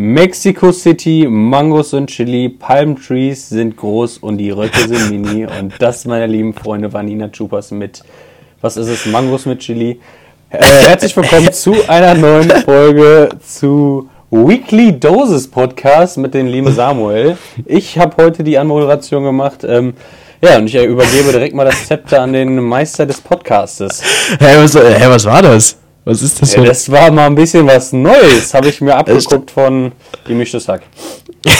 Mexico City, Mangos und Chili, Palm Trees sind groß und die Röcke sind mini. Und das, meine lieben Freunde, war Nina Chupas mit, was ist es, Mangos mit Chili. Äh, herzlich willkommen zu einer neuen Folge zu Weekly Doses Podcast mit dem lieben Samuel. Ich habe heute die Anmoderation gemacht. Ähm, ja, und ich übergebe direkt mal das Zepter an den Meister des Podcastes. Hä, was, hä, was war das? Was ist das Ja, für das war mal ein bisschen was Neues, habe ich mir abgeguckt von Gemischtes Hack.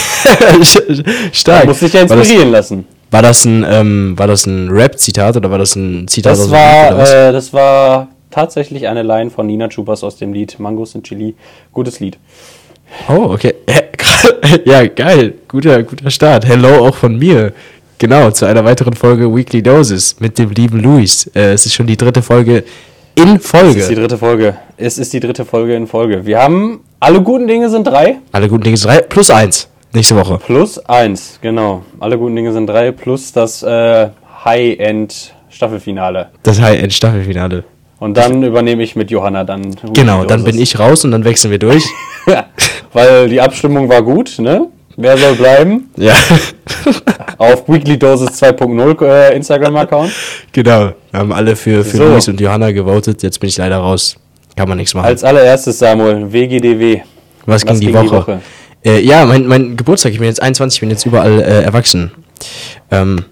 Stark. Muss dich ja war, das, inspirieren lassen. war das ein, ähm, war das ein Rap-Zitat oder war das ein Zitat Das aus Lied, war, was? äh, das war tatsächlich eine Line von Nina Chupas aus dem Lied Mangos und Chili. Gutes Lied. Oh, okay. Ja, geil. Guter, guter Start. Hello auch von mir. Genau, zu einer weiteren Folge Weekly Doses mit dem lieben Luis. Äh, es ist schon die dritte Folge in Es ist die Folge. dritte Folge. Es ist die dritte Folge in Folge. Wir haben, alle guten Dinge sind drei. Alle guten Dinge sind drei plus eins. Nächste Woche. Plus eins, genau. Alle guten Dinge sind drei. Plus das äh, High-End-Staffelfinale. Das High-End-Staffelfinale. Und dann übernehme ich mit Johanna dann. Genau, dann bin ich raus und dann wechseln wir durch. Weil die Abstimmung war gut, ne? Wer soll bleiben? ja. Auf Weekly Dosis 2.0 äh, Instagram-Account. Genau, wir haben alle für, für So. Luis und Johanna gewotet. Jetzt bin ich leider raus. Kann man nichts machen. Als allererstes, Samuel, WGDW. was ging was die ging die Woche? Woche? Äh, ja, mein, mein Geburtstag. Ich bin jetzt 21, ich bin jetzt überall äh, erwachsen. Ähm,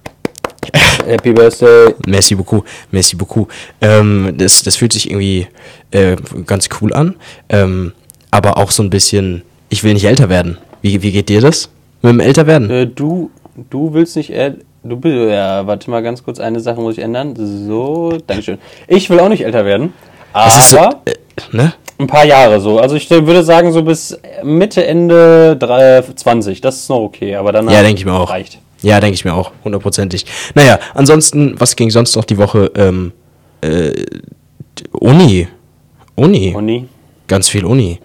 Happy Birthday. merci beaucoup, merci beaucoup. Ähm, das, das fühlt sich irgendwie äh, ganz cool an. Ähm, aber auch so ein bisschen, ich will nicht älter werden. Wie, wie geht dir das mit dem Älterwerden? Äh, du, du willst nicht. Äh, du bist. Ja, warte mal ganz kurz. Eine Sache muss ich ändern. So, Dankeschön. Ich will auch nicht älter werden. Ist so, Aber äh, ne? ein paar Jahre so. Also ich würde sagen, so bis Mitte, Ende drei- 20. Das ist noch okay. Aber dann Ja, denke ich mir auch. reicht. Ja, denke ich mir auch, hundertprozentig. Naja, ansonsten, was ging sonst noch die Woche? Ähm, äh, Uni. Uni. Uni. Ganz viel Uni.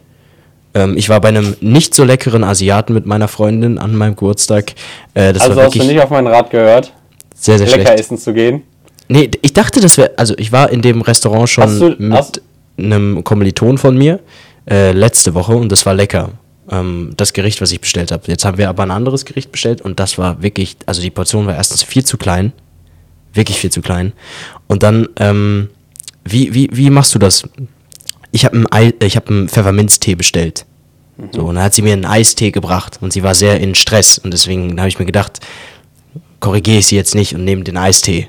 Ähm, ich war bei einem nicht so leckeren Asiaten mit meiner Freundin an meinem Geburtstag. Äh, das Also hast du nicht auf meinen Rat gehört, sehr, sehr lecker schlecht. essen zu gehen? Nee, ich dachte, das wäre, also ich war in dem Restaurant schon du- mit hast- einem Kommiliton von mir äh, letzte Woche und das war lecker. Ähm, das Gericht, was ich bestellt habe. Jetzt haben wir aber ein anderes Gericht bestellt und das war wirklich, also die Portion war erstens viel zu klein. Wirklich viel zu klein. Und dann, ähm, wie, wie, wie machst du das? Ich habe einen, Ei- ich hab einen Pfefferminztee bestellt. So, und dann hat sie mir einen Eistee gebracht und sie war sehr in Stress und deswegen habe ich mir gedacht, korrigiere ich sie jetzt nicht und nehme den Eistee.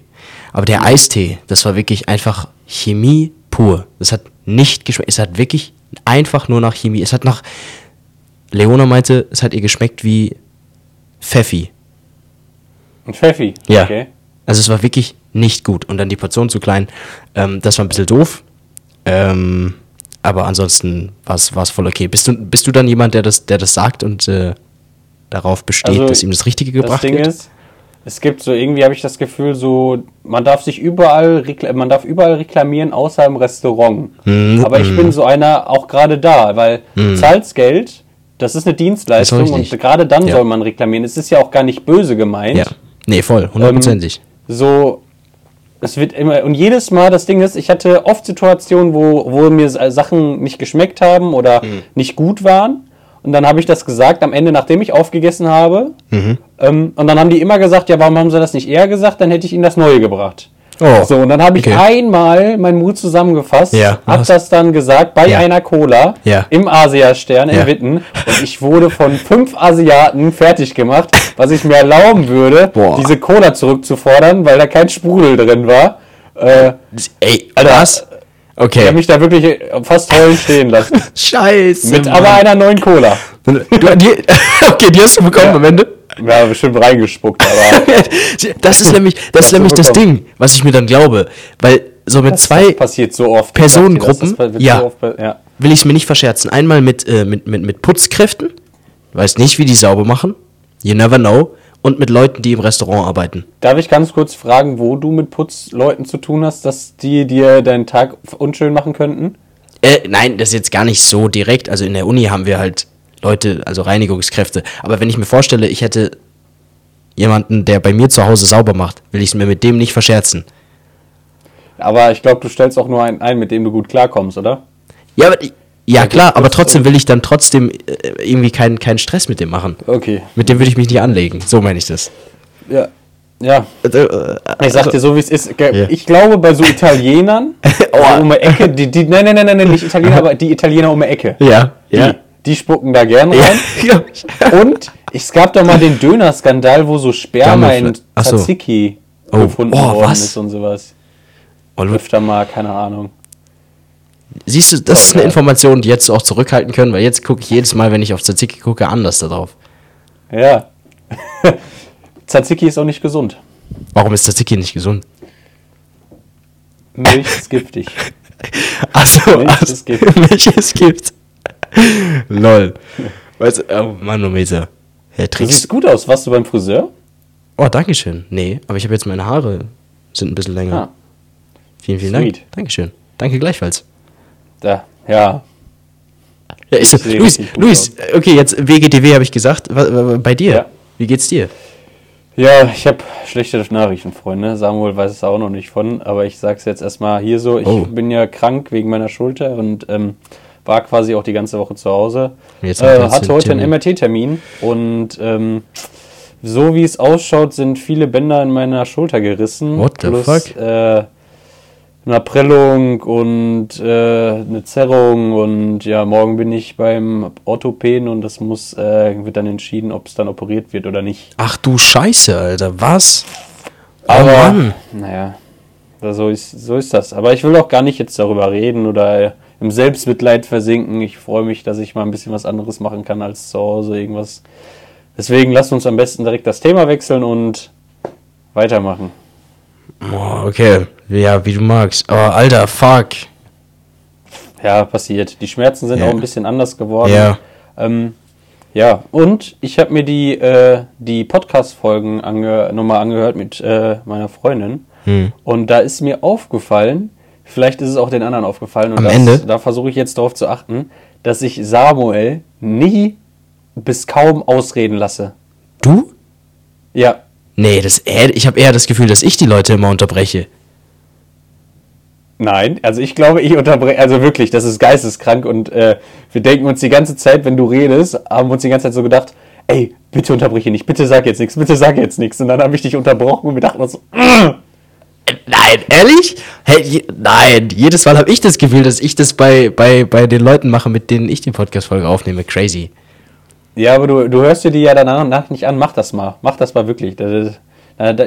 Aber der Eistee, das war wirklich einfach Chemie pur. Das hat nicht geschmeckt. Es hat wirklich einfach nur nach Chemie. Es hat nach. Leona meinte, es hat ihr geschmeckt wie Pfeffi. Ein Pfeffi. Ja. Okay. Also es war wirklich nicht gut. Und dann die Portion zu klein. Ähm, das war ein bisschen doof. Ähm, aber ansonsten war es voll okay. Bist du, bist du dann jemand, der das, der das sagt und äh, darauf besteht, Also, dass ihm das Richtige Das gebracht Ding wird? ist, es gibt so irgendwie habe ich das Gefühl, so man darf sich überall man darf überall reklamieren außer im Restaurant. Mhm. Aber ich bin so einer auch gerade da, weil du zahlst Geld, das ist eine Dienstleistung Das ist und gerade dann Ja. soll man reklamieren. Es ist ja auch gar nicht böse gemeint. ja. Nee, voll, hundertprozentig. So es wird immer und jedes Mal das Ding ist, ich hatte oft Situationen, wo, wo mir äh, Sachen nicht geschmeckt haben oder Mhm. nicht gut waren. Und dann habe ich das gesagt am Ende, nachdem ich aufgegessen habe. Mhm. Ähm, und dann haben die immer gesagt, ja, warum haben sie das nicht eher gesagt? Dann hätte ich ihnen das Neue gebracht. Oh, So, und dann habe ich okay. einmal meinen Mut zusammengefasst, Ja, hab das dann gesagt bei Ja. einer Cola Ja. im Asiastern in. Witten. Und ich wurde von fünf Asiaten fertig gemacht, was ich mir erlauben würde, Boah. diese Cola zurückzufordern, weil da kein Sprudel drin war. Äh, Ey, Alter, was? ich habe Okay. mich da wirklich fast heulen stehen lassen. Scheiße. Mit Mann. aber einer neuen Cola. Du, die, okay, die hast du bekommen am Ende? Ja, bestimmt reingespuckt, aber Das ist nämlich, das ist nämlich das. Ding, was ich mir dann glaube. Weil so mit zwei das so oft. Personengruppen, das, ja. so oft, ja. will ich es mir nicht verscherzen. Einmal mit, äh, mit, mit, mit Putzkräften, weiß nicht, wie die sauber machen. You never know. Und mit Leuten, die im Restaurant arbeiten. Darf ich ganz kurz fragen, wo du mit Putzleuten zu tun hast, dass die dir deinen Tag unschön machen könnten? Äh, nein, das ist jetzt gar nicht so direkt. Also in der Uni haben wir halt Leute, also Reinigungskräfte. Aber wenn ich mir vorstelle, ich hätte jemanden, der bei mir zu Hause sauber macht, will ich es mir mit dem nicht verscherzen. Aber ich glaube, du stellst auch nur einen ein, mit dem du gut klarkommst, oder? Ja, aber Ja, klar, aber trotzdem will ich dann trotzdem äh, irgendwie keinen keinen Stress mit dem machen. Okay. Mit dem würde ich mich nicht anlegen. So meine ich das. Ja. Ja. Äh, Ich sag dir so, wie es ist. Ich glaube, bei so Italienern, also um die Ecke, die, die, nein, nein, nein, nein, nicht Italiener, aber die Italiener um die Ecke. Ja, ja. Die, spucken da gern Ja. rein. ja. Und es gab doch mal den Döner-Skandal, wo so Sperma in Ach so. Tzatziki Oh. gefunden Oh, worden was? ist und sowas. Oh, Öfter mal, keine Ahnung. Siehst du, das ist eine. Information, die jetzt auch zurückhalten können, weil jetzt gucke ich jedes Mal, wenn ich auf Tzatziki gucke, anders darauf. Ja. Tzatziki ist auch nicht gesund. Warum ist Tzatziki nicht gesund? Milch ist giftig. Achso, Milch also, ist. Milch es gibt. Lol. Weißt du, oh Manometer. Herr Du Tricks. siehst gut aus. Warst du beim Friseur? Oh, dankeschön. Nee, aber ich habe jetzt meine Haare sind ein bisschen länger. Ah, vielen, vielen sweet. Dank. Dankeschön. Danke gleichfalls. da. Ja. Ja, ich Ich Luis, Luis, okay, jetzt WGTW habe ich gesagt. Bei dir? Ja. Wie geht's dir? Ja, ich habe schlechte Nachrichten, Freunde. Samuel weiß es auch noch nicht von, aber ich sag's jetzt erstmal hier so. Ich Oh. bin ja krank wegen meiner Schulter und ähm, war quasi auch die ganze Woche zu Hause. Jetzt äh, hatte heute einen Termin. MRT-Termin und ähm, so wie es ausschaut, sind viele Bänder in meiner Schulter gerissen. What the plus, fuck? Äh, eine Prellung und äh, eine Zerrung und ja, morgen bin ich beim Orthopäden und das muss, äh, wird dann entschieden, ob es dann operiert wird oder nicht. Ach du Scheiße, Alter, was? Oh Aber, Mann. naja, so ist, so ist das. Aber ich will auch gar nicht jetzt darüber reden oder im Selbstmitleid versinken. Ich freue mich, dass ich mal ein bisschen was anderes machen kann als zu Hause irgendwas. Deswegen lasst uns am besten direkt das Thema wechseln und weitermachen. Oh, okay. Ja, wie du magst. Oh, Alter, fuck. Ja, passiert. Die Schmerzen sind Ja. auch ein bisschen anders geworden. Ja. Ähm, ja, und ich habe mir die, äh, die Podcast-Folgen ange nochmal angehört mit äh, meiner Freundin. Hm. Und da ist mir aufgefallen, vielleicht ist es auch den anderen aufgefallen, und Am das, Ende? da versuche ich jetzt darauf zu achten, dass ich Samuel nie bis kaum ausreden lasse. Du? Ja, Nee, das eher, ich habe eher das Gefühl, dass ich die Leute immer unterbreche. nein, also ich glaube, ich unterbreche, also wirklich, das ist geisteskrank und äh, wir denken uns die ganze Zeit, wenn du redest, haben wir uns die ganze Zeit so gedacht, ey, bitte unterbreche nicht, bitte sag jetzt nichts, bitte sag jetzt nichts. Und dann habe ich dich unterbrochen und wir dachten uns, so, Nein, ehrlich? Hey, je, nein, jedes Mal habe ich das Gefühl, dass ich das bei, bei, bei den Leuten mache, mit denen ich die Podcast-Folge aufnehme. Crazy. Ja, aber du, du hörst dir die ja danach nach nicht an. Mach das mal. Mach das mal wirklich.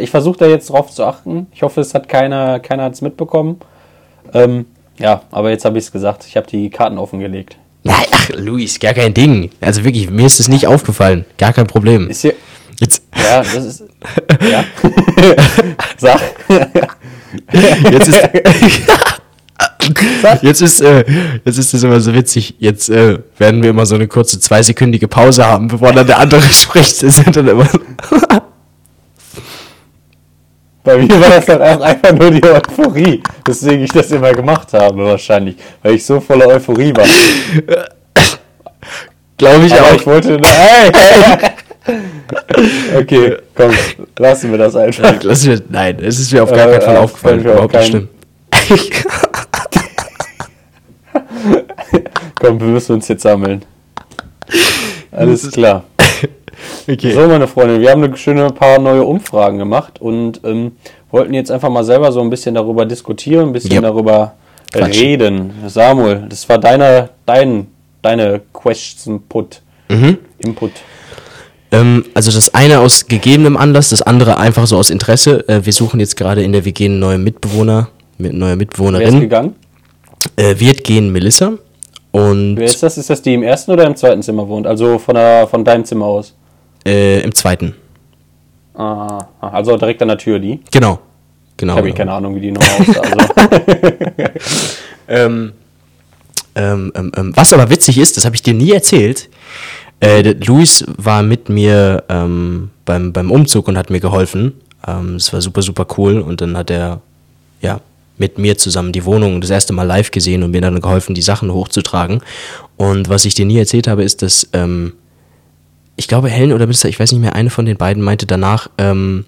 Ich versuche da jetzt drauf zu achten. Ich hoffe, es hat keiner, keiner hat's mitbekommen. Ähm, ja, aber jetzt habe ich es gesagt. Ich habe die Karten offengelegt. Nein, ach, Luis, gar kein Ding. Also wirklich, mir ist es nicht aufgefallen. Gar kein Problem. Ist hier. Jetzt, Ja, das ist. Ja. Sag. jetzt ist. Jetzt ist, äh, jetzt ist es immer so witzig. Jetzt äh, werden wir immer so eine kurze zweisekündige Pause haben, bevor dann der andere spricht. Das sind dann immer. Bei mir war das dann einfach nur die Euphorie, weswegen ich das immer gemacht habe, wahrscheinlich. Weil ich so voller Euphorie war. Glaube ich Aber auch. ich wollte. Hey! Okay, komm, lassen wir das einfach. Lass mir, nein, es ist mir auf gar Äh, keinen Fall äh, aufgefallen. Überhaupt nicht schlimm. Komm, wir müssen uns jetzt sammeln. Alles klar. okay. So, meine Freunde, wir haben eine schöne paar neue Umfragen gemacht und ähm, wollten jetzt einfach mal selber so ein bisschen darüber diskutieren, ein bisschen Ja. darüber Quatschen. reden. Samuel, das war deine, dein, deine Question Put. Mhm. Input. Ähm, also das eine aus gegebenem Anlass, das andere einfach so aus Interesse. Äh, wir suchen jetzt gerade in der WG einen neuen Mitbewohner, mit neue Wer ist Mitbewohnerin. gegangen? Äh, wird gehen Melissa. Und Wer ist das? Ist das die im ersten oder im zweiten Zimmer wohnt? Also von, der, von deinem Zimmer aus? äh, im zweiten. Ah, also direkt an der Tür, die? Genau. Genau. Ich habe keine Ahnung, wie die Nummer aussah. Also. Ähm, ähm, ähm, ähm, was aber witzig ist, das habe ich dir nie erzählt. Äh, Luis war mit mir ähm, beim, beim Umzug und hat mir geholfen. Ähm, Es war super, super cool. Und dann hat er ja mit mir zusammen die Wohnung das erste Mal live gesehen und mir dann geholfen, die Sachen hochzutragen. Und was ich dir nie erzählt habe, ist, dass ähm, ich glaube, Helen oder Melissa, ich weiß nicht mehr, eine von den beiden meinte danach, ähm,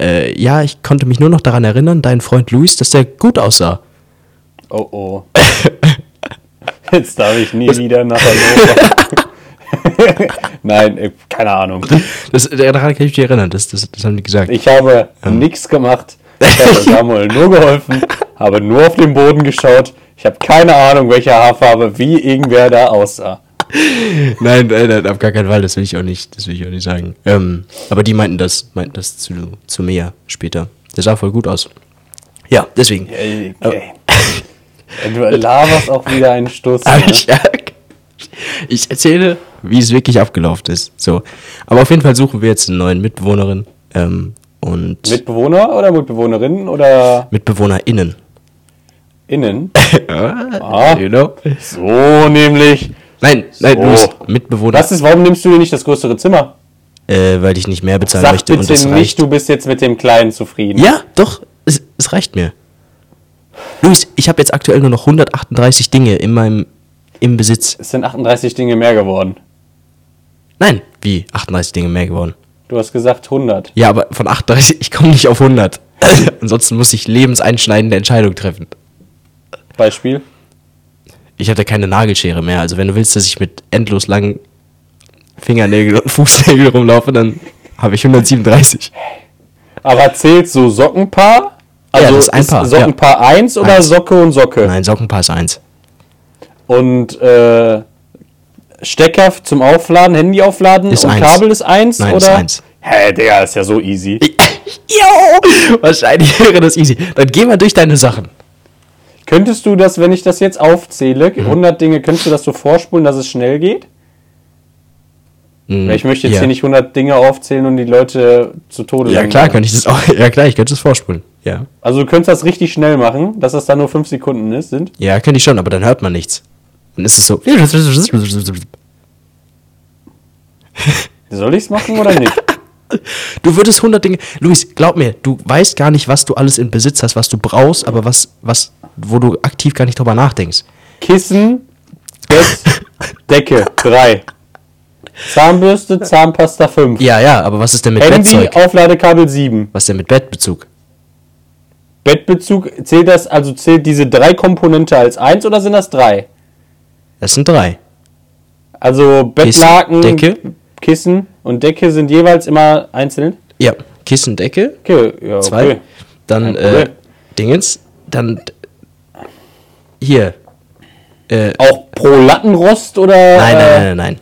äh, ja, ich konnte mich nur noch daran erinnern, dein Freund Luis, dass der gut aussah. Oh oh. Jetzt darf ich nie wieder nach Hannover. Nein, äh, keine Ahnung. Das, daran kann ich mich erinnern, das, das, das haben die gesagt. Ich habe nichts gemacht. Ich habe Samuel nur geholfen, habe nur auf den Boden geschaut. Ich habe keine Ahnung, welche Haarfarbe, wie irgendwer da aussah. nein, nein, nein, auf gar keinen Fall, das will ich auch nicht, das will ich auch nicht sagen. Ähm, aber die meinten das, meinten das zu, zu mir später. Der sah voll gut aus. Ja, deswegen. Okay. Du laberst auch wieder einen Stoß. Ne? ich, erzähle, wie es wirklich abgelaufen ist. So. Aber auf jeden Fall suchen wir jetzt eine neue Mitbewohnerin. Ähm, und Mitbewohner oder Mitbewohnerinnen oder MitbewohnerInnen. innen? Ah, you know? So nämlich. Nein, nein, So. Luis, Mitbewohner. Was ist, warum nimmst du dir nicht das größere Zimmer? Äh, weil ich nicht mehr bezahlen Sag möchte und bitte es nicht, reicht. du bist jetzt mit dem Kleinen zufrieden. Ja, doch, es, es reicht mir. Luis, ich habe jetzt aktuell nur noch 138 Dinge in meinem im Besitz. Es sind 38 Dinge mehr geworden. Nein, wie 38 Dinge mehr geworden. Du hast gesagt 100. Ja, aber von 38, ich komme nicht auf 100. Ansonsten muss ich lebenseinschneidende Entscheidungen treffen. Beispiel. Ich hatte keine Nagelschere mehr. Also wenn du willst, dass ich mit endlos langen Fingernägeln und Fußnägeln rumlaufe, dann habe ich 137. Aber zählt so Sockenpaar? Also das ist ein Paar, Sockenpaar 1 oder Eins. Socke und Socke? Nein, Sockenpaar ist 1. Und äh, Stecker zum Aufladen, Handy aufladen Ist und eins. Kabel ist 1 Nein, oder? ist eins. Hä, Digga, ist ja so easy. Jo! Wahrscheinlich wäre das easy. Dann geh mal durch deine Sachen. Könntest du das, wenn ich das jetzt aufzähle, Mhm. 100 Dinge, könntest du das so vorspulen, dass es schnell geht? Weil ich möchte jetzt ja. hier nicht 100 Dinge aufzählen und die Leute zu Tode Ja, klar, könnte ich das auch. Ja, klar, ich könnte das vorspulen. Ja. Also du könntest das richtig schnell machen, dass das dann nur 5 Sekunden ist, sind. Ja, könnte ich schon, aber dann hört man nichts. Dann ist es so. Soll ich es machen oder nicht? Du würdest 100 Dinge. Luis, glaub mir, du weißt gar nicht, was du alles in Besitz hast, was du brauchst, aber was, was, wo du aktiv gar nicht drüber nachdenkst. Kissen, Bett, Decke, 3. Zahnbürste, Zahnpasta, 5. Ja, ja, aber was ist denn mit Handy, Bettzeug? Aufladekabel, 7. Was ist denn mit Bettbezug? Bettbezug, zählt das, also zählt diese drei Komponente als 1 oder sind das 3? Das sind drei. Also Bettlaken, Decke. Kissen und Decke sind jeweils immer einzeln? Ja, Kissen, Decke, Okay, ja, zwei. okay. Dann äh. Dingens. Dann hier. Äh, Auch pro Lattenrost oder? nein, nein, äh, nein, nein,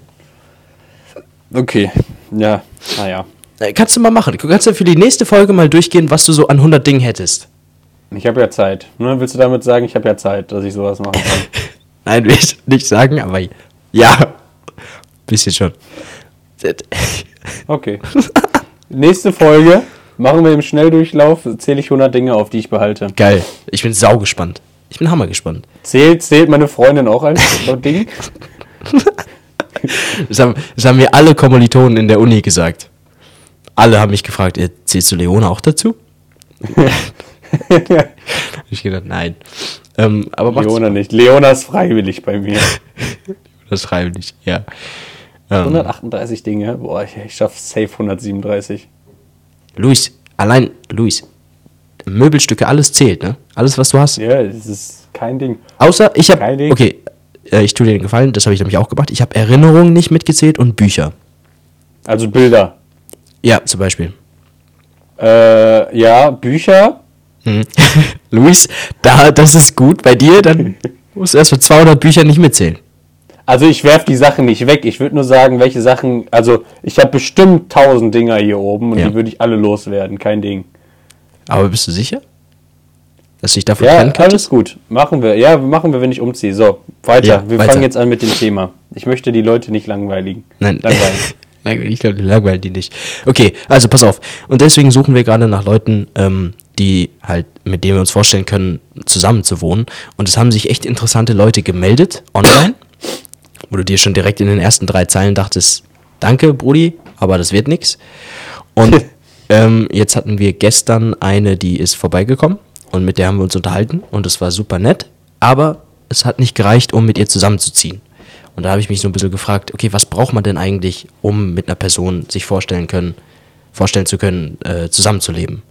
nein. Okay, ja, naja. Äh, Kannst du mal machen. Du kannst ja für die nächste Folge mal durchgehen, was du so an 100 Dingen hättest. Ich habe ja Zeit. Ne? Willst du damit sagen, ich habe ja Zeit, dass ich sowas machen kann? Nein, will ich nicht sagen, aber ja. Bisschen schon. Okay. Nächste Folge machen wir im Schnelldurchlauf, zähle ich 100 Dinge auf, die ich behalte. Geil. Ich bin sau gespannt. Ich bin hammer gespannt. Zählt, zählt meine Freundin auch als Ding? Das haben, das haben mir alle Kommilitonen in der Uni gesagt. Alle haben mich gefragt, äh, zählst du Leona auch dazu? ich gedacht, nein. Ähm, aber macht's Leona nicht. Leona ist freiwillig bei mir. das freiwillig, ja. Ähm, 138 Dinge. Boah, ich, ich schaff safe 137. Luis, allein, Luis, Möbelstücke, alles zählt, ne? Alles, was du hast. Ja, das ist kein Ding. Außer, ich habe, Kein Ding. okay, äh, ich tue dir den Gefallen, das habe ich nämlich auch gemacht. Ich habe Erinnerungen nicht mitgezählt und Bücher. Also Bilder. Ja, zum Beispiel. Äh, ja, Bücher. Mhm. Luis, da, das ist gut. Bei dir, dann musst du erst für 200 Bücher nicht mitzählen. Also ich werf die Sachen nicht weg. Ich würde nur sagen, welche Sachen. Also ich habe bestimmt 1000 Dinger hier oben und Ja. die würde ich alle loswerden. Kein Ding. Aber bist du sicher? Dass dich davon Ja, alles gut. Machen wir. Ja, machen wir, wenn ich umziehe. So, weiter. Ja, wir weiter. fangen jetzt an mit dem Thema. Ich möchte die Leute nicht langweiligen. Nein. Langweilen. Nein, ich glaube, die langweilen die nicht. Okay, also pass auf. Und deswegen suchen wir gerade nach Leuten, ähm, die halt, mit denen wir uns vorstellen können, zusammen zu wohnen. Und es haben sich echt interessante Leute gemeldet, online, wo du dir schon direkt in den ersten drei Zeilen dachtest, danke, Brudi, aber das wird nix. Und ähm, jetzt hatten wir gestern eine, die ist vorbeigekommen und mit der haben wir uns unterhalten und es war super nett, aber es hat nicht gereicht, um mit ihr zusammenzuziehen. Und da habe ich mich so ein bisschen gefragt, okay, was braucht man denn eigentlich, um mit einer Person sich vorstellen können, vorstellen zu können, äh, zusammenzuleben?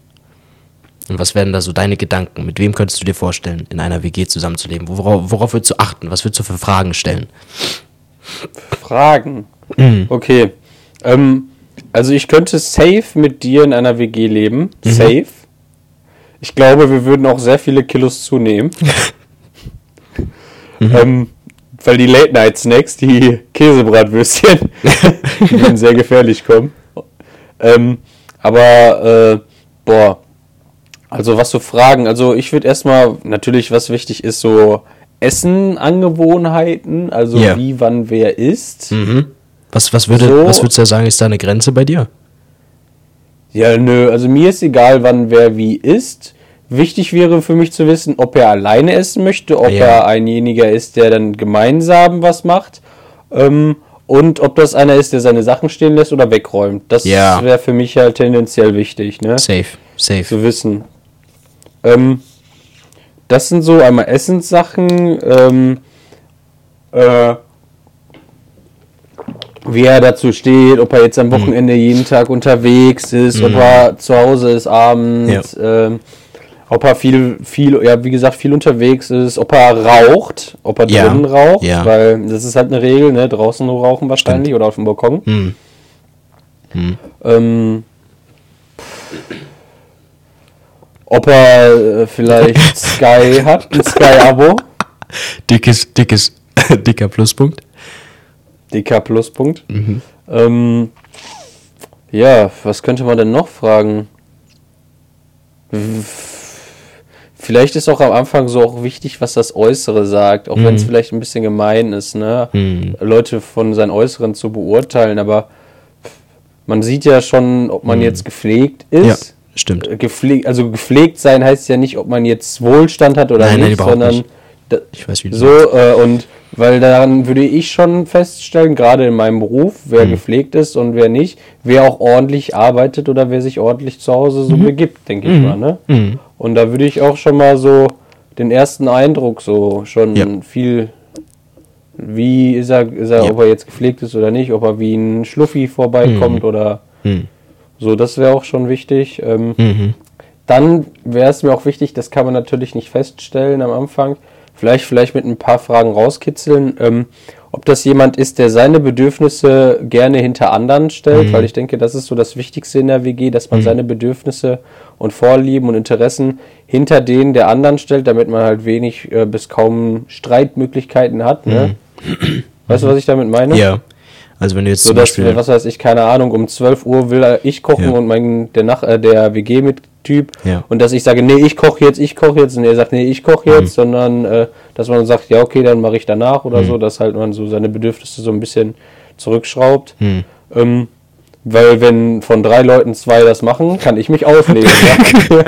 Und was wären da so deine Gedanken? Mit wem könntest du dir vorstellen, in einer WG zusammenzuleben? Worauf, worauf würdest du achten? Was würdest du für Fragen stellen? Fragen. Okay. Ähm, also ich könnte safe mit dir in einer WG leben. Safe. Ich glaube, wir würden auch sehr viele Kilos zunehmen. ähm, weil die Late Night Snacks, die Käsebratwürstchen, die würden sehr gefährlich kommen. Ähm, aber äh, boah, also was so Fragen, also ich würde erstmal natürlich, was wichtig ist, so Essenangewohnheiten, also Ja. wie, wann, wer isst. Was, was, würde, So. was würdest du sagen, ist da eine Grenze bei dir? Ja, nö, also mir ist egal, wann wer wie isst. Wichtig wäre für mich zu wissen, ob er alleine essen möchte, ob Ja. er einjeniger ist, der dann gemeinsam was macht. Ähm, und ob das einer ist, der seine Sachen stehen lässt oder wegräumt. Das Ja. wäre für mich halt tendenziell wichtig, ne? Safe, safe. Zu wissen. Ähm, das sind so einmal Essenssachen, ähm, äh, wie er dazu steht, ob er jetzt am Wochenende jeden Tag unterwegs ist, ob er zu Hause ist abends, ähm, ob er viel, viel, ja, wie gesagt, viel unterwegs ist, ob er raucht, ob er Ja. drinnen raucht, Ja. weil das ist halt eine Regel, ne, draußen nur rauchen wahrscheinlich oder auf dem Balkon. Hm. Ähm, ob er äh, vielleicht Sky hat, ein Sky-Abo, Dickes, dickes, dicker Pluspunkt. DK Pluspunkt. Ähm, ja, was könnte man denn noch fragen? Vielleicht ist auch am Anfang so auch wichtig, was das Äußere sagt, auch wenn es vielleicht ein bisschen gemein ist, ne? Leute von seinem Äußeren zu beurteilen, aber man sieht ja schon, ob man jetzt gepflegt Ja, ist. Stimmt. Äh, Gepflegt, also gepflegt sein heißt ja nicht, ob man jetzt Wohlstand hat oder Nein, nein, nicht, überhaupt sondern nicht. Ich weiß, wie so äh, und weil daran würde ich schon feststellen, gerade in meinem Beruf, wer Mhm. gepflegt ist und wer nicht, wer auch ordentlich arbeitet oder wer sich ordentlich zu Hause Mhm. so begibt, denke ich mal, ne? Und da würde ich auch schon mal so den ersten Eindruck so schon Ja. viel wie ist er, ist er Ja. ob er jetzt gepflegt ist oder nicht, ob er wie ein Schluffi vorbeikommt oder Mhm. So, das wäre auch schon wichtig. Ähm, Mhm. dann wäre es mir auch wichtig, das kann man natürlich nicht feststellen am Anfang, vielleicht, vielleicht mit ein paar Fragen rauskitzeln, ähm, ob das jemand ist, der seine Bedürfnisse gerne hinter anderen stellt, weil ich denke, das ist so das Wichtigste in der WG, dass man seine Bedürfnisse und Vorlieben und Interessen hinter denen der anderen stellt, damit man halt wenig äh, bis kaum Streitmöglichkeiten hat. Ne? Weißt du, was ich damit meine? Ja. Also wenn du jetzt So zum dass, Beispiel... was weiß ich, keine Ahnung, um 12 Uhr will ich kochen Ja. und mein, der, Nach äh, der WG-Typ Ja. und dass ich sage, nee, ich koche jetzt, ich koche jetzt und er sagt, nee, ich koche Mhm. jetzt, sondern äh, dass man sagt, ja, okay, dann mache ich danach oder so, dass halt man so seine Bedürfnisse so ein bisschen zurückschraubt. Mhm. Ähm, weil wenn von drei Leuten zwei das machen, kann ich mich ausleben. ja?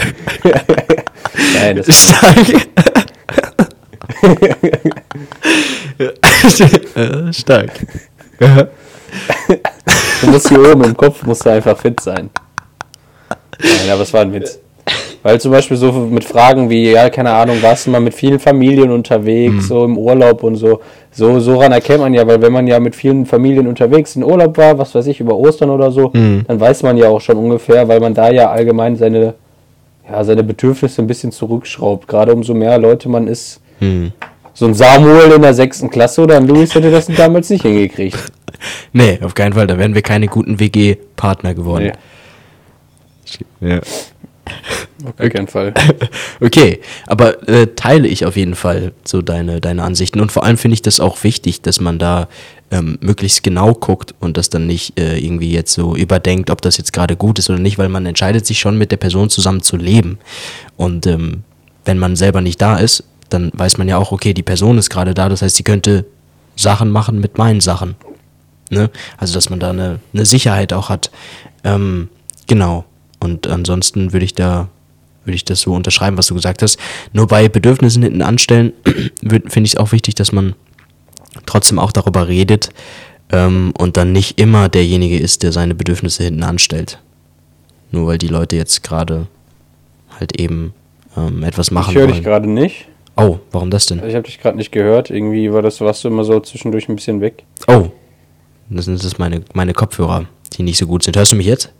Nein, das Stark. Äh, Stark. Du musst hier oben im Kopf musst du einfach fit sein. Nein, aber es war ein Witz. Weil zum Beispiel so mit Fragen wie, ja, keine Ahnung, warst du mal mit vielen Familien unterwegs, so im Urlaub und so. So, so ran erkennt man ja, weil wenn man ja mit vielen Familien unterwegs in Urlaub war, was weiß ich, über Ostern oder so, dann weiß man ja auch schon ungefähr, weil man da ja allgemein seine, ja, seine Bedürfnisse ein bisschen zurückschraubt. Gerade umso mehr Leute man ist. So ein Samuel in der sechsten Klasse oder ein Luis hätte das damals nicht hingekriegt. Nee, auf keinen Fall. Da wären wir keine guten WG-Partner geworden. Ja. Auf gar keinen Fall. Okay, aber äh, teile ich auf jeden Fall so deine, deine Ansichten. Und vor allem finde ich das auch wichtig, dass man da ähm, möglichst genau guckt und das dann nicht äh, irgendwie jetzt so überdenkt, ob das jetzt gerade gut ist oder nicht, weil man entscheidet sich schon mit der Person zusammen zu leben. Und ähm, wenn man selber nicht da ist, dann weiß man ja auch, okay, die Person ist gerade da, das heißt, sie könnte Sachen machen mit meinen Sachen. Ne? Also, dass man da eine, eine Sicherheit auch hat. Ähm, genau. Und ansonsten würde ich da, würde ich das so unterschreiben, was du gesagt hast. Nur bei Bedürfnissen hinten anstellen, finde ich es auch wichtig, dass man trotzdem auch darüber redet ähm, und dann nicht immer derjenige ist, der seine Bedürfnisse hinten anstellt. Nur weil die Leute jetzt gerade halt eben ähm, etwas machen Ich höre dich wollen. gerade nicht. Oh, warum das denn? Ich habe dich gerade nicht gehört. Irgendwie war das, warst du immer so zwischendurch ein bisschen weg. Oh, das sind das meine, meine Kopfhörer, die nicht so gut sind. Hörst du mich jetzt?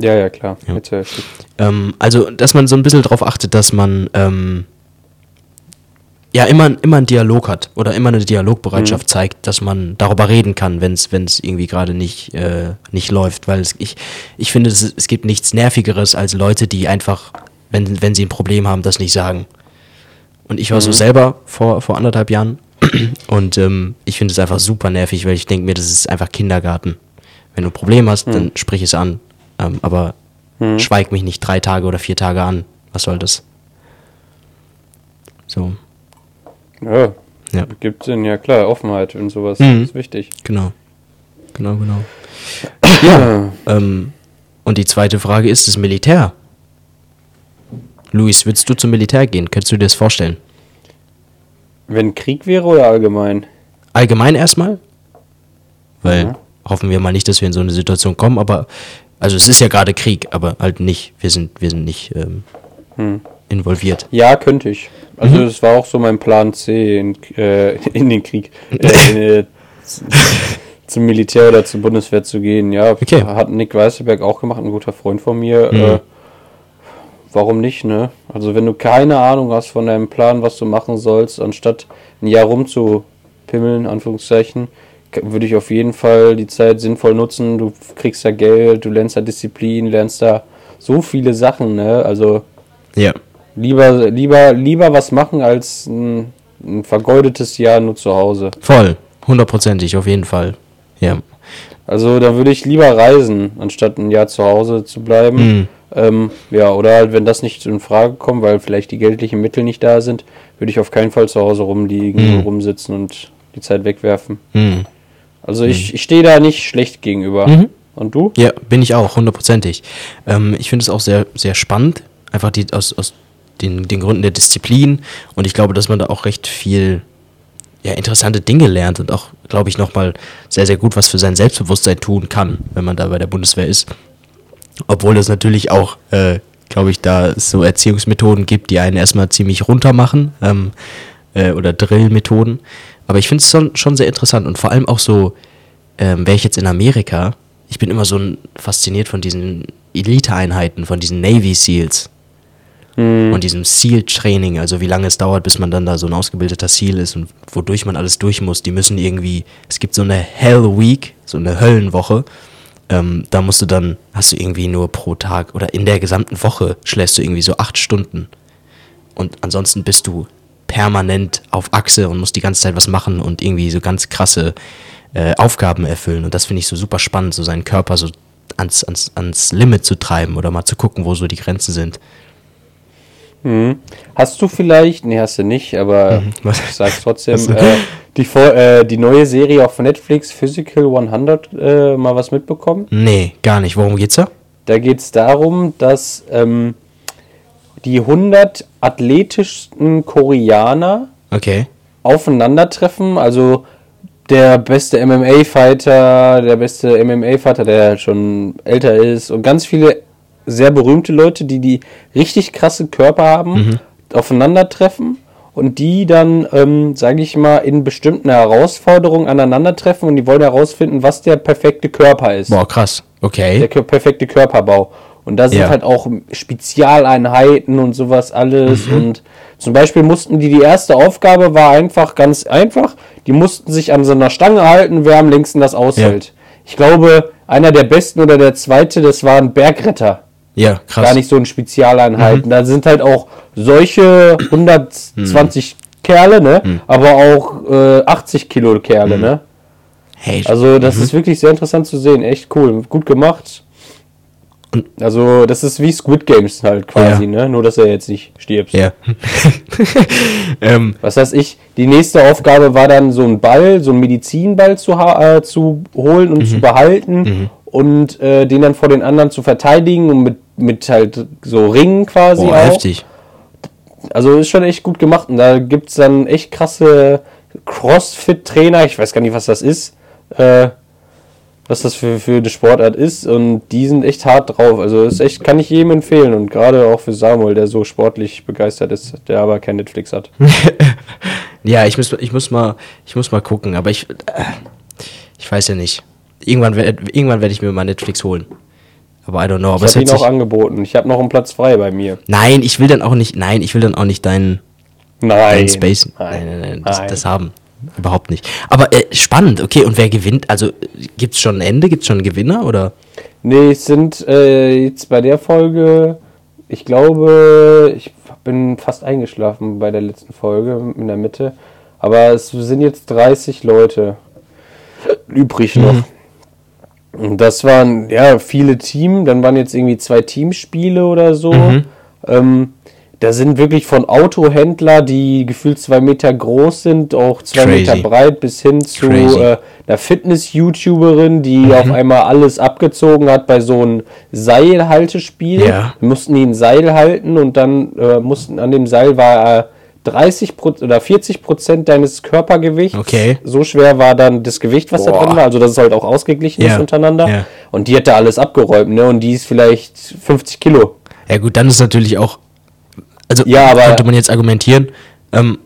Ja, ja, klar. Ja. Jetzt höre ich dich. Ähm, also, dass man so ein bisschen darauf achtet, dass man ähm, ja immer, immer einen Dialog hat oder immer eine Dialogbereitschaft zeigt, dass man darüber reden kann, wenn es irgendwie gerade nicht, äh, nicht läuft. Weil es, ich, ich finde, es, es gibt nichts Nervigeres als Leute, die einfach, wenn, wenn sie ein Problem haben, das nicht sagen. Und ich war so selber vor, vor anderthalb Jahren und ähm, ich finde es einfach super nervig, weil ich denke mir, das ist einfach Kindergarten. Wenn du ein Problem hast, dann sprich es an. Ähm, aber schweig mich nicht drei Tage oder vier Tage an. Was soll das? So, Ja, ja, gibt Sinn, ja klar, Offenheit und sowas Mhm. ist wichtig. genau. Genau, genau. Ja, ähm, und die zweite Frage ist das Militär. Luis, würdest du zum Militär gehen? Könntest du dir das vorstellen? Wenn Krieg wäre oder allgemein? Allgemein erstmal? Weil Ja. hoffen wir mal nicht, dass wir in so eine Situation kommen, aber also es ist ja gerade Krieg, aber halt nicht. Wir sind, wir sind nicht ähm, Hm. involviert. Ja, könnte ich. Also Mhm. das war auch so mein Plan C in, äh, in den Krieg. Äh, in, äh, zum Militär oder zur Bundeswehr zu gehen. Ja, Okay. hat Nick Weißerberg auch gemacht, ein guter Freund von mir. Mhm. Warum nicht, ne? Also wenn du keine Ahnung hast von deinem Plan, was du machen sollst, anstatt ein Jahr rumzupimmeln, Anführungszeichen, würde ich auf jeden Fall die Zeit sinnvoll nutzen. Du kriegst da Geld, du lernst da Disziplin, lernst da so viele Sachen, ne? Also Ja. Lieber, lieber, lieber was machen als ein, ein vergeudetes Jahr nur zu Hause. Voll. Hundertprozentig, auf jeden Fall. Ja. Also da würde ich lieber reisen, anstatt ein Jahr zu Hause zu bleiben. Mhm. Ähm, ja, oder halt, wenn das nicht in Frage kommt, weil vielleicht die geldlichen Mittel nicht da sind, würde ich auf keinen Fall zu Hause rumliegen, Mhm. rumsitzen und die Zeit wegwerfen. Mhm. Also ich, ich stehe da nicht schlecht gegenüber. Mhm. Und du? Ja, bin ich auch, hundertprozentig. Ähm, ich finde es auch sehr, sehr spannend, einfach die, aus, aus den, den Gründen der Disziplin. Und ich glaube, dass man da auch recht viel ja, interessante Dinge lernt und auch, glaube ich, nochmal sehr, sehr gut was für sein Selbstbewusstsein tun kann, wenn man da bei der Bundeswehr ist. Obwohl es natürlich auch, äh, glaube ich, da so Erziehungsmethoden gibt, die einen erstmal ziemlich runter machen ähm, äh, oder Drillmethoden. Aber ich finde es schon, sehr interessant und vor allem auch so, ähm, wäre ich jetzt in Amerika, ich bin immer so fasziniert von diesen Elite-Einheiten, von diesen Navy SEALs und diesem SEAL-Training, also wie lange es dauert, bis man dann da so ein ausgebildeter SEAL ist und wodurch man alles durch muss. Die müssen irgendwie, es gibt so eine Hell Week, so eine Höllenwoche. Ähm, da musst du dann, hast du irgendwie nur pro Tag oder in der gesamten Woche schläfst du irgendwie so acht Stunden. Und ansonsten bist du permanent auf Achse und musst die ganze Zeit was machen und irgendwie so ganz krasse äh, Aufgaben erfüllen. Und das finde ich so super spannend, so seinen Körper so ans, ans, ans Limit zu treiben oder mal zu gucken, wo so die Grenzen sind. Mhm. Hast du vielleicht, nee, hast du nicht, aber Was? ich sag's trotzdem, äh, die, äh, die neue Serie auf Netflix, Physical 100, äh, mal was mitbekommen? Nee, gar nicht. Worum geht's da? Da geht's darum, dass ähm, die 100 athletischsten Koreaner Okay. aufeinandertreffen, also der beste MMA-Fighter, der beste MMA-Fighter, der schon älter ist und ganz viele sehr berühmte Leute, die die richtig krasse Körper haben, aufeinandertreffen und die dann, ähm, sage ich mal, in bestimmten Herausforderungen aneinandertreffen und die wollen herausfinden, was der perfekte Körper ist Boah, krass. der Okay. kö- perfekte Körperbau. Und da sind Ja. halt auch Spezialeinheiten und sowas alles. Mhm. Und zum Beispiel mussten die, die erste Aufgabe war einfach ganz einfach. Die mussten sich an so einer Stange halten, wer am längsten das aushält. Ich glaube, einer der besten oder der zweite, das war ein Bergretter. Ja, krass. Gar nicht so ein Spezialeinheiten. Mhm. Da sind halt auch solche 120 Kerle, ne? Mhm. Aber auch äh, 80 Kilo Kerle, ne? Hey, Also das ist wirklich sehr interessant zu sehen. Echt cool. Gut gemacht. Also das ist wie Squid Games halt quasi, Ja. ne? Nur dass er jetzt nicht stirbt. ja. ähm, Was weiß ich, die nächste Aufgabe war dann so ein Ball, so ein Medizinball zu, äh, zu holen und Mhm. zu behalten und äh, den dann vor den anderen zu verteidigen und mit, mit halt so Ringen quasi boah, auch. heftig. Also ist schon echt gut gemacht und da gibt's dann echt krasse Crossfit-Trainer, ich weiß gar nicht, was das ist, äh, was das für, für eine Sportart ist und die sind echt hart drauf. Also ist echt, kann ich jedem empfehlen und gerade auch für Samuel, der so sportlich begeistert ist, der aber kein Netflix hat. Ja, ich muss, ich muss mal, ich muss mal gucken, aber ich, äh, ich weiß ja nicht. Irgendwann, werd- irgendwann werde ich mir mal Netflix holen. Aber I don't know. Aber Ich habe ihn auch angeboten. Ich habe noch einen Platz frei bei mir. Nein, ich will dann auch nicht, nein, ich will dann auch nicht deinen Nein. dein Space. Nein, nein, nein, das, das haben. Überhaupt nicht. Aber äh, spannend, okay, und wer gewinnt? Also gibt es schon ein Ende? Gibt es schon einen Gewinner? Oder? Nee, es sind äh, jetzt bei der Folge, ich glaube, ich bin fast eingeschlafen bei der letzten Folge in der Mitte. Aber es sind jetzt 30 Leute übrig noch. Und das waren ja viele Team, dann waren jetzt irgendwie zwei Teamspiele oder so. Ähm, da sind wirklich von Autohändler, die gefühlt zwei Meter groß sind, auch zwei Crazy. Meter breit, bis hin zu äh, einer Fitness-YouTuberin, die auf einmal alles abgezogen hat bei so einem Seilhaltespiel. Ja. Wir mussten ein Seil halten und dann äh, mussten an dem Seil war äh, 30 Prozent oder 40 Prozent deines Körpergewichts. Okay. So schwer war dann das Gewicht, was da Boah. drin war. Also dass es halt auch ausgeglichen Ja. ist untereinander. Ja. Und die hat da alles abgeräumt, ne? Und die ist vielleicht 50 Kilo. Ja gut, dann ist natürlich auch, also Ja, aber- könnte man jetzt argumentieren, ähm,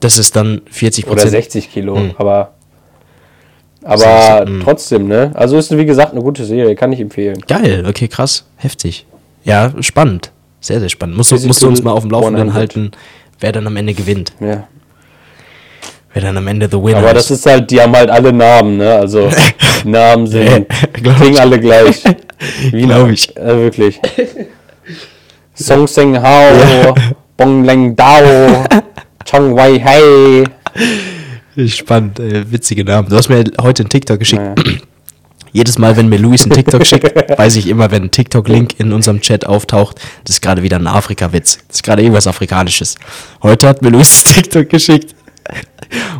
das ist dann 40 Oder Prozent. 60 Kilo. Hm. Aber, aber 60, hm. trotzdem, ne? Also ist wie gesagt eine gute Serie, kann ich empfehlen. Geil, okay, krass, heftig. Ja, spannend. Sehr, sehr spannend. Musst, musst du uns mal auf dem Laufenden 100. halten, wer dann am Ende gewinnt. Ja. Wer dann am Ende the winner Aber das ist halt, die haben halt alle Namen, ne? Also Namen sind, klingen alle gleich. Wie Glaub ich. Äh, wirklich. Song Seng Hao, Bong Leng Dao, Chong Wei Hei. Spannend, äh, witzige Namen. Du hast mir heute einen TikTok geschickt. Naja. Jedes Mal, wenn mir Luis einen TikTok schickt, weiß ich immer, wenn ein TikTok-Link in unserem Chat auftaucht, das ist gerade wieder ein Afrika-Witz. Das ist gerade irgendwas Afrikanisches. Heute hat mir Luis ein TikTok geschickt,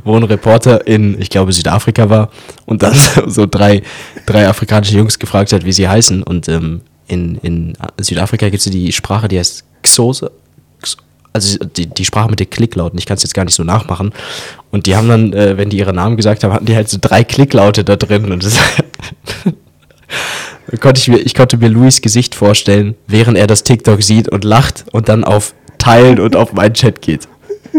wo ein Reporter in, ich glaube, Südafrika war und dann so drei, drei afrikanische Jungs gefragt hat, wie sie heißen. Und ähm, in, in Südafrika gibt es die Sprache, die heißt Xose. Also die, die Sprache mit den Klicklauten, ich kann es jetzt gar nicht so nachmachen. Und die haben dann, äh, wenn die ihre Namen gesagt haben, hatten die halt so drei Klicklaute da drin. Und das Da konnte ich, mir, ich konnte mir Luis Gesicht vorstellen, während er das TikTok sieht und lacht und dann auf Teilen und auf meinen Chat geht.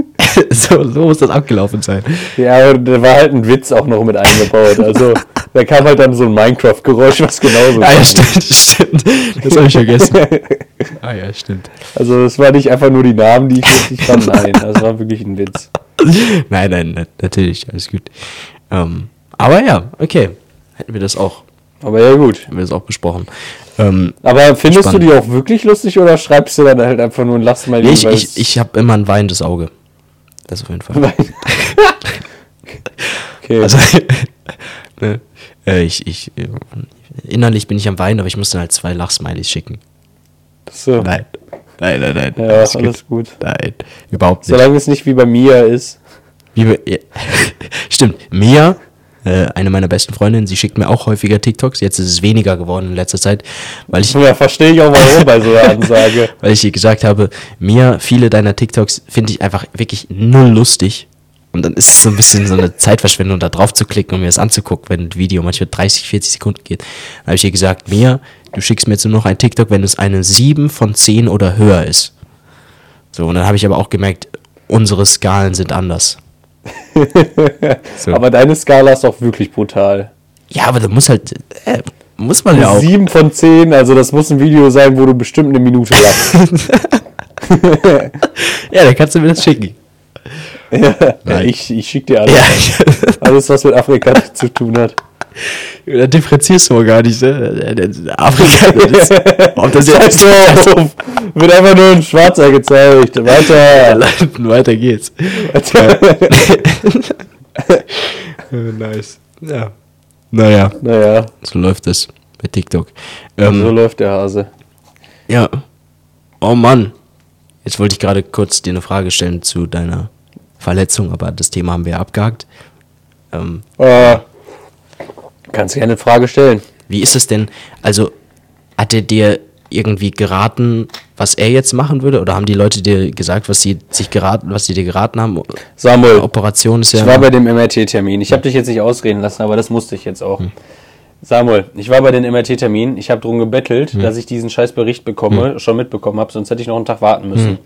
so, so muss das abgelaufen sein. Ja, und da war halt ein Witz auch noch mit eingebaut. Also da kam halt dann so ein Minecraft-Geräusch, was genauso Ah ja, stimmt, stimmt. Das habe ich vergessen. Ah ja, stimmt. Also es war nicht einfach nur die Namen, die ich witzig fand. Nein, das war wirklich ein Witz. Nein, nein, na- natürlich, alles gut. Ähm, aber ja, okay. Hätten wir das auch, Aber ja gut. hätten wir das auch besprochen. Ähm, Aber findest Spannend. du die auch wirklich lustig oder schreibst du dann halt einfach nur ein Lass mal nee, ich ich, ich habe immer ein weinendes Auge. Das auf jeden Fall. okay. Also, ne, äh, ich, ich, äh, innerlich bin ich am Weinen, aber ich muss dann halt zwei Lachsmilies schicken. so. Nein. Nein, nein, nein. Ja, alles gut. Nein, überhaupt nicht. Solange es nicht wie bei mir ist. Wie wir, ja. Stimmt, Mia, äh, eine meiner besten Freundinnen, sie schickt mir auch häufiger TikToks. Jetzt ist es weniger geworden in letzter Zeit, weil ich, Ja, verstehe ich auch warum bei so einer Ansage. weil ich ihr gesagt habe, Mia, viele deiner TikToks finde ich einfach wirklich null lustig. Und dann ist es so ein bisschen so eine Zeitverschwendung, da drauf zu klicken und mir das anzugucken, wenn ein Video manchmal 30, 40 Sekunden geht. Dann habe ich ihr gesagt, Mia, du schickst mir jetzt nur noch ein TikTok, wenn es eine 7 von 10 oder höher ist. So, und dann habe ich aber auch gemerkt, unsere Skalen sind anders. So. Aber deine Skala ist auch wirklich brutal. Ja, aber da muss halt, äh, muss man ja auch. Sieben von zehn, also das muss ein Video sein, wo du bestimmt eine Minute lachst. Ja, dann kannst du mir das schicken. ja, ich, ich schick dir alles. Ja, Alles, was mit Afrika zu tun hat. Da differenzierst du gar nicht, ne? Afrika, ist, ob das jetzt drauf. Wird einfach nur ein Schwarzer gezeigt. Weiter. weiter geht's. Weiter. nice. Ja. Naja, naja, so läuft es mit TikTok. so Ähm, läuft der Hase. ja. Oh Mann. Jetzt wollte ich gerade kurz dir eine Frage stellen zu deiner Verletzung, aber das Thema haben wir abgehakt. Ähm, Äh, kannst gerne eine Frage stellen. Wie ist es denn? Also, hat er dir irgendwie geraten, was er jetzt machen würde? Oder haben die Leute dir gesagt, was sie sich geraten, was sie dir geraten haben? Samuel, Operation ist ja. ich war bei dem MRT-Termin. Ich habe dich jetzt nicht ausreden lassen, aber das musste ich jetzt auch. Samuel, ich war bei den MRT-Termin. Ich habe darum gebettelt, dass ich diesen scheiß Bericht bekomme, schon mitbekommen habe, sonst hätte ich noch einen Tag warten müssen.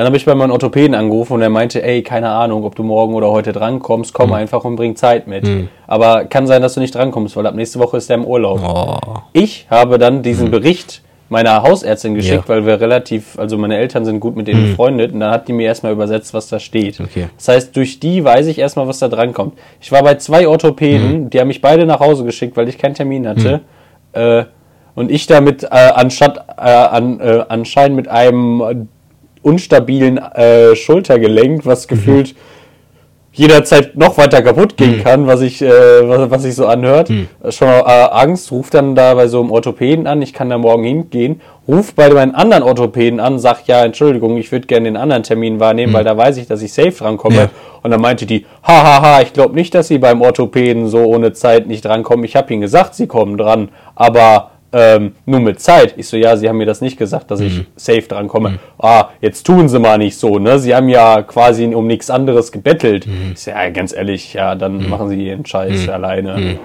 Dann habe ich bei meinem Orthopäden angerufen und er meinte, ey, keine Ahnung, ob du morgen oder heute drankommst, komm einfach und bring Zeit mit. Aber kann sein, dass du nicht drankommst, weil ab nächste Woche ist er im Urlaub. Oh. Ich habe dann diesen Bericht meiner Hausärztin geschickt, Ja. weil wir relativ, also meine Eltern sind gut mit denen befreundet und dann hat die mir erstmal übersetzt, was da steht. Okay. Das heißt, durch die weiß ich erstmal, was da dran kommt. Ich war bei zwei Orthopäden, die haben mich beide nach Hause geschickt, weil ich keinen Termin hatte. Äh, und ich damit äh, anstatt äh, an, äh, anscheinend mit einem unstabilen äh, Schultergelenk, was gefühlt jederzeit noch weiter kaputt gehen kann, was ich, äh, was, was sich so anhört. Äh, Schon äh, Angst, ruft dann da bei so einem Orthopäden an, ich kann da morgen hingehen, ruft bei meinen anderen Orthopäden an, sagt, ja, Entschuldigung, ich würde gerne den anderen Termin wahrnehmen, weil da weiß ich, dass ich safe drankomme. Ja. Und dann meinte die, hahaha, ich glaube nicht, dass Sie beim Orthopäden so ohne Zeit nicht drankommen. Ich habe Ihnen gesagt, Sie kommen dran, aber ähm, nur mit Zeit. Ich so, ja, Sie haben mir das nicht gesagt, dass ich safe drankomme. Ah, jetzt tun Sie mal nicht so, ne? Sie haben ja quasi um nichts anderes gebettelt. Ich so, ja, ganz ehrlich, ja, dann machen Sie Ihren Scheiß alleine.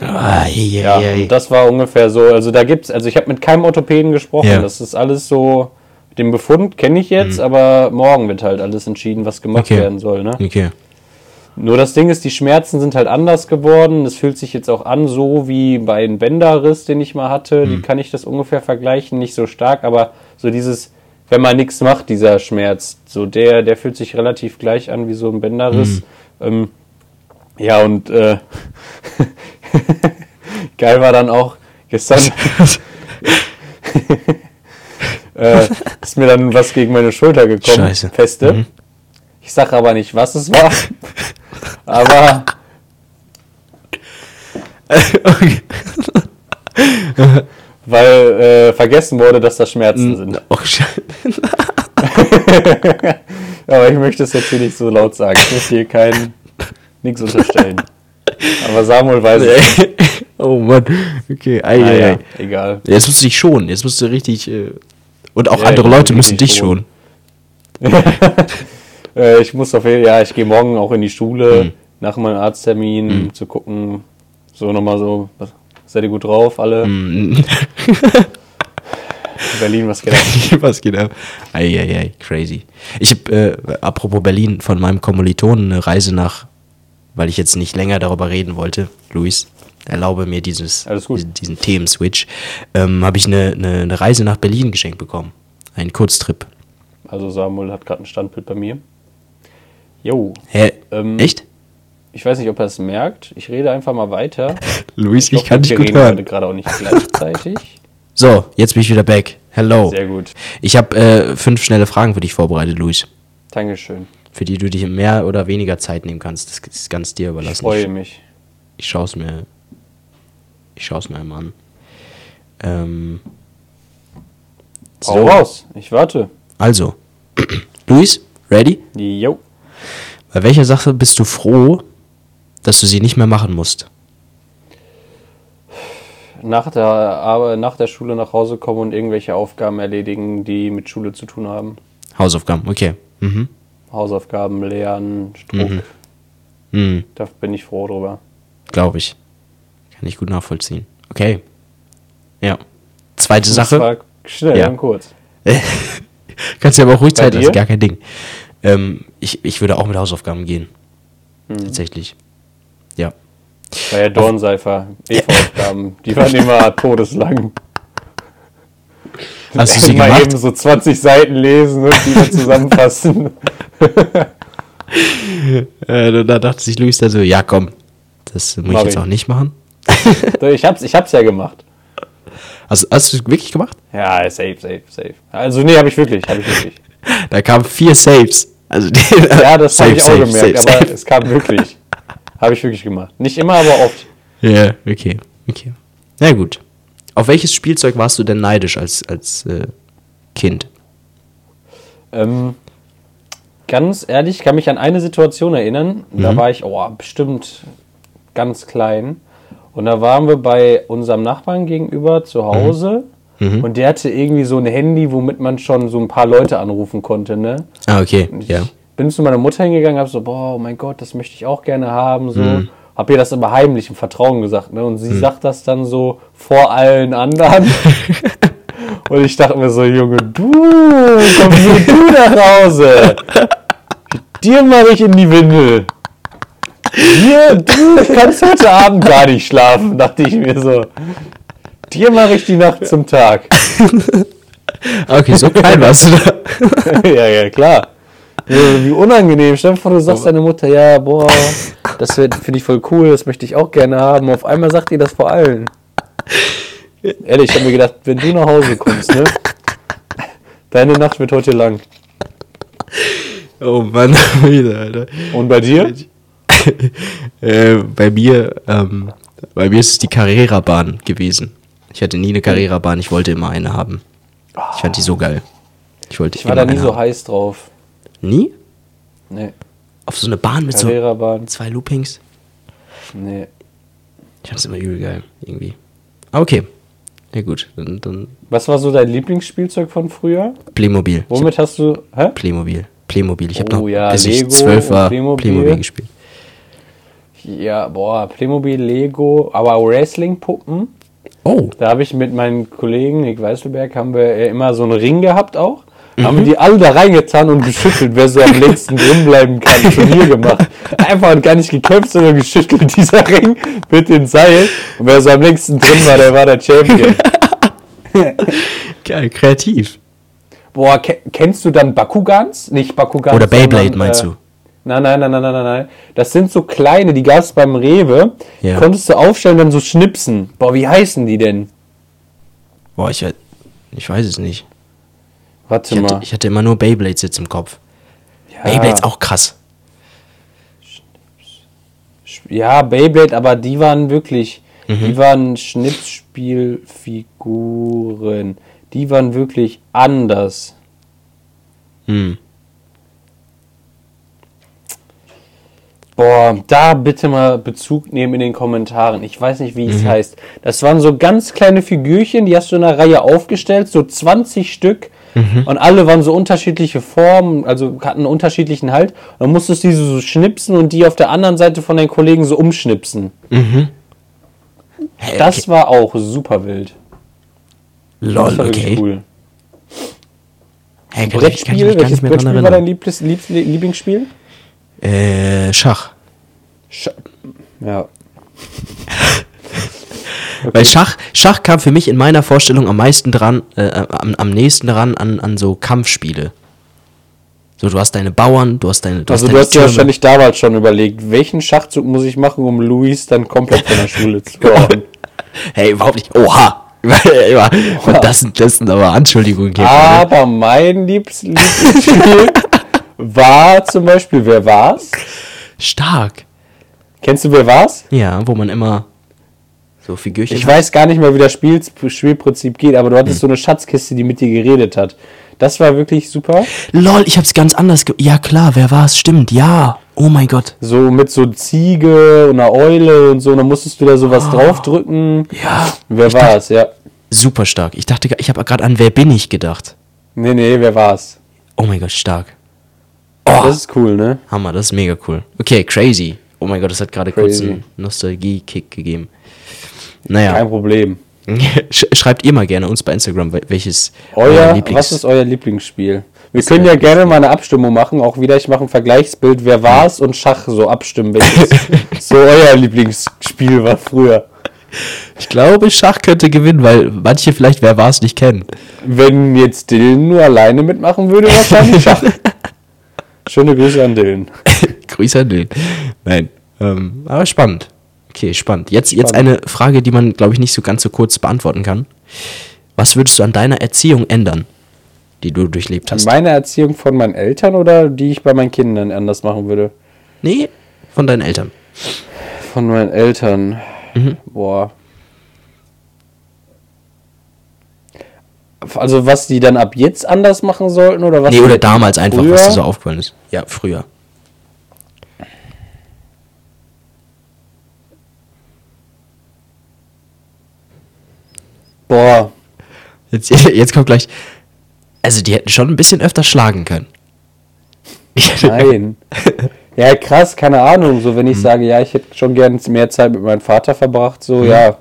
Ah, ei, ei, Ja, ei. und das war ungefähr so. Also da gibt's, also ich habe mit keinem Orthopäden gesprochen. Ja. Das ist alles so. Den Befund kenne ich jetzt, aber morgen wird halt alles entschieden, was gemacht Okay. werden soll. Ne? Okay. Nur das Ding ist, die Schmerzen sind halt anders geworden. Es fühlt sich jetzt auch an, so wie bei einem Bänderriss, den ich mal hatte. Die kann ich das ungefähr vergleichen, nicht so stark, aber so dieses, wenn man nichts macht, dieser Schmerz, so der, der fühlt sich relativ gleich an wie so ein Bänderriss. Ähm, ja, und äh, geil war dann auch gestern. äh, ist mir dann was gegen meine Schulter gekommen. Scheiße. Feste. Ich sage aber nicht, was es war. aber weil äh, vergessen wurde, dass das Schmerzen sind. Oh. Aber ich möchte es jetzt hier nicht so laut sagen. Ich möchte hier keinen nichts unterstellen. Aber Samuel weiß es. oh Mann. Okay, ei, ei, ei. egal. Jetzt musst du dich schonen. Jetzt musst du richtig. Äh, und auch Ja, andere Leute müssen dich schonen. Äh, ich muss auf jeden ja, ich gehe morgen auch in die Schule Hm. nach meinem Arzttermin, um zu gucken, so nochmal so, was, seid ihr gut drauf, alle? Hm. Berlin, was geht ab? Was geht ab? Eieiei, crazy. Ich habe, äh, apropos Berlin, von meinem Kommilitonen eine Reise nach, weil ich jetzt nicht länger darüber reden wollte, Luis, erlaube mir dieses, diesen, diesen Themenswitch, ähm, habe ich eine, eine, eine Reise nach Berlin geschenkt bekommen. Einen Kurztrip. Also Samuel hat gerade ein Standbild bei mir. Jo, Hä? Ähm, Echt? ich weiß nicht, ob er es merkt. Ich rede einfach mal weiter. Luis, ich, hoffe, kann dich gut hören. gerade auch nicht gleichzeitig. So, jetzt bin ich wieder back. Hello. Sehr gut. Ich habe äh, fünf schnelle Fragen für dich vorbereitet, Luis. Dankeschön. Für die du dich mehr oder weniger Zeit nehmen kannst. Das ist ganz dir Ich überlassen. freue mich. Ich schaue es mir. Ich schaue es mir einmal an. Ähm, Hau raus. Ich warte. Also, Luis, ready? Jo. Bei welcher Sache bist du froh, dass du sie nicht mehr machen musst? Nach der, Arbeit, nach der Schule nach Hause kommen und irgendwelche Aufgaben erledigen, die mit Schule zu tun haben. Hausaufgaben, okay. Mhm. Hausaufgaben, Lernen, Druck. Mhm. Da bin ich froh drüber. Glaube ich. Kann ich gut nachvollziehen. Okay. Ja. Zweite Das Sache. war schnell Ja. und kurz. Kannst dir aber auch ruhig Zeit lassen, dir? gar kein Ding. Ähm, ich, ich würde auch mit Hausaufgaben gehen. Hm. Tatsächlich. Ja. Bei der Dornseifer, EV-Aufgaben, die waren immer todeslang. Hast du sie Mal gemacht? eben so 20 Seiten lesen und die zusammenfassen. Äh, da dachte sich Luis dann so, ja komm, das muss Mach ich jetzt ich. auch nicht machen. ich, hab's, ich hab's ja gemacht. Hast, hast du es wirklich gemacht? Ja, safe, safe, safe. Also nee, habe ich wirklich, habe ich wirklich. Da kamen vier Saves. Also Ja, das habe ich auch safe, gemerkt, safe, aber safe. es kam wirklich. Habe ich wirklich gemacht. Nicht immer, aber oft. Ja, okay, okay. Na gut. Auf welches Spielzeug warst du denn neidisch als, als äh, Kind? Ähm, ganz ehrlich, ich kann mich an eine Situation erinnern. Da war ich, oh, bestimmt ganz klein. Und da waren wir bei unserem Nachbarn gegenüber zu Hause. Und der hatte irgendwie so ein Handy, womit man schon so ein paar Leute anrufen konnte, ne? Ah, okay, Ich ja. bin zu meiner Mutter hingegangen, hab so, boah, oh mein Gott, das möchte ich auch gerne haben, so. Mhm. Hab ihr das aber heimlich im Vertrauen gesagt, ne? Und sie sagt das dann so vor allen anderen. Und ich dachte mir so, Junge, du, komm hier du nach Hause. Dir mache ich in die Windel. Dir, du kannst heute Abend gar nicht schlafen, dachte ich mir so. Dir mache ich die Nacht zum Tag. Okay, so klein warst du da. ja, ja, klar. Wie unangenehm. Stell dir vor, du sagst deiner Mutter, ja, boah, das finde ich voll cool, das möchte ich auch gerne haben. Auf einmal sagt ihr das vor allen. Ehrlich, ich habe mir gedacht, wenn du nach Hause kommst, ne? Deine Nacht wird heute lang. Oh Mann, wieder, Alter. Und bei dir? Äh, bei mir, ähm, bei mir ist es die Carrera-Bahn gewesen. Ich hatte nie eine Carrera-Bahn, ich wollte immer eine haben. Ich fand die so geil. Ich wollte Ich war da nie so haben. heiß drauf. Nie? Nee. Auf so eine Bahn mit so zwei Loopings? Nee. Ich fand's immer übel geil, irgendwie. Ah, Okay. Ja gut, dann, dann Was war so dein Lieblingsspielzeug von früher? Playmobil. Ich hab Womit hast du. Hä? Playmobil. Playmobil. Ich habe Oh noch, ja, bis ich Lego zwölf und war, Playmobil. Playmobil. gespielt. Ja, boah, Playmobil, Lego, aber Wrestling-Puppen. Oh. Da habe ich mit meinen Kollegen, Nick Weißelberg, haben wir immer so einen Ring gehabt auch. Mhm. Haben wir die alle da reingetan und geschüttelt, wer so am längsten drin bleiben kann. Turnier gemacht. Einfach gar nicht gekämpft, sondern geschüttelt, dieser Ring mit dem Seil. Und wer so am längsten drin war, der war der Champion. Geil, kreativ. Boah, ke kennst du dann Bakugans? Nicht Bakugans. Oder Beyblade sondern, meinst äh, du? Nein, nein, nein, nein, nein, nein, nein. Das sind so kleine, die gab es beim Rewe. Ja. Die konntest du aufstellen, dann so schnipsen. Boah, wie heißen die denn? Boah, ich, ich weiß es nicht. Warte Ich hatte, mal. ich hatte immer nur Beyblades jetzt im Kopf. Ja. Beyblades auch krass. Ja, Beyblade, aber die waren wirklich, Mhm. die waren Schnitzspielfiguren. Die waren wirklich anders. Hm. Boah, da bitte mal Bezug nehmen in den Kommentaren. Ich weiß nicht, wie es Mhm. heißt. Das waren so ganz kleine Figürchen, die hast du in einer Reihe aufgestellt, so 20 Stück. Mhm. Und alle waren so unterschiedliche Formen, also hatten einen unterschiedlichen Halt. Und dann musstest du diese so schnipsen und die auf der anderen Seite von deinen Kollegen so umschnipsen. Hä, Das okay. war auch super wild. Das Lol, war wirklich okay. cool. Ich Brettspiel, welches Brettspiel war dein Liebs, Lieblingsspiel? Äh, Schach. Sch ja. Weil Schach, Schach kam für mich in meiner Vorstellung am meisten dran, äh, am, am nächsten dran an, an so Kampfspiele. So, du hast deine Bauern, du hast deine. Du Also hast du deine hast dir wahrscheinlich damals schon überlegt, welchen Schachzug muss ich machen, um Luis dann komplett von der Schule zu hauen. Hey, überhaupt nicht. Oha! Und das sind, das sind aber Anschuldigungen hier. Aber mein Lieblingsspiel war zum Beispiel, wer war's? Stark. Kennst du wer war's? Ja, wo man immer so Figürchen. Ich hat. weiß gar nicht mehr, wie das Spiel, Spielprinzip geht, aber du Hm. hattest so eine Schatzkiste, die mit dir geredet hat. Das war wirklich super. Lol, ich hab's ganz anders. Ge ja, klar, wer war's? Stimmt, ja. Oh mein Gott. So mit so Ziege und einer Eule und so, und dann musstest du da sowas draufdrücken. Ja. Wer Ich war's, ja. Super stark. Ich dachte, ich habe gerade an Wer bin ich gedacht. Nee, nee, wer war's? Oh mein Gott, stark. Das ist cool, ne? Hammer, das ist mega cool. Okay, crazy. Oh mein Gott, das hat gerade kurz einen Nostalgie-Kick gegeben. Naja, Kein Problem. sch schreibt ihr mal gerne uns bei Instagram, wel- welches Euer, Lieblings- was ist euer Lieblingsspiel? Wir können ja gerne mal eine Abstimmung machen, auch wieder, ich mache ein Vergleichsbild, wer war's und Schach so abstimmen, welches so euer Lieblingsspiel war früher. Ich glaube, Schach könnte gewinnen, weil manche vielleicht Wer war's nicht kennen. Wenn jetzt Dylan nur alleine mitmachen würde, wahrscheinlich Schach. Schöne Grüße an Dylan. Grüße an den. Nein. Ähm, aber spannend. Okay, spannend. Jetzt, jetzt Spannend. eine Frage, die man, glaube ich, nicht so ganz so kurz beantworten kann. Was würdest du an deiner Erziehung ändern, die du durchlebt An hast? meine Erziehung von meinen Eltern oder die ich bei meinen Kindern anders machen würde? Nee, von deinen Eltern. Von meinen Eltern. Boah. Also was die dann ab jetzt anders machen sollten oder was? nee, oder damals einfach, was früher? dir so aufgefallen ist. Ja, früher. Boah. Jetzt, jetzt kommt gleich. Also, die hätten schon ein bisschen öfter schlagen können. Nein. ja, krass, keine Ahnung. So, wenn ich sage, ja, ich hätte schon gern mehr Zeit mit meinem Vater verbracht, so, ja.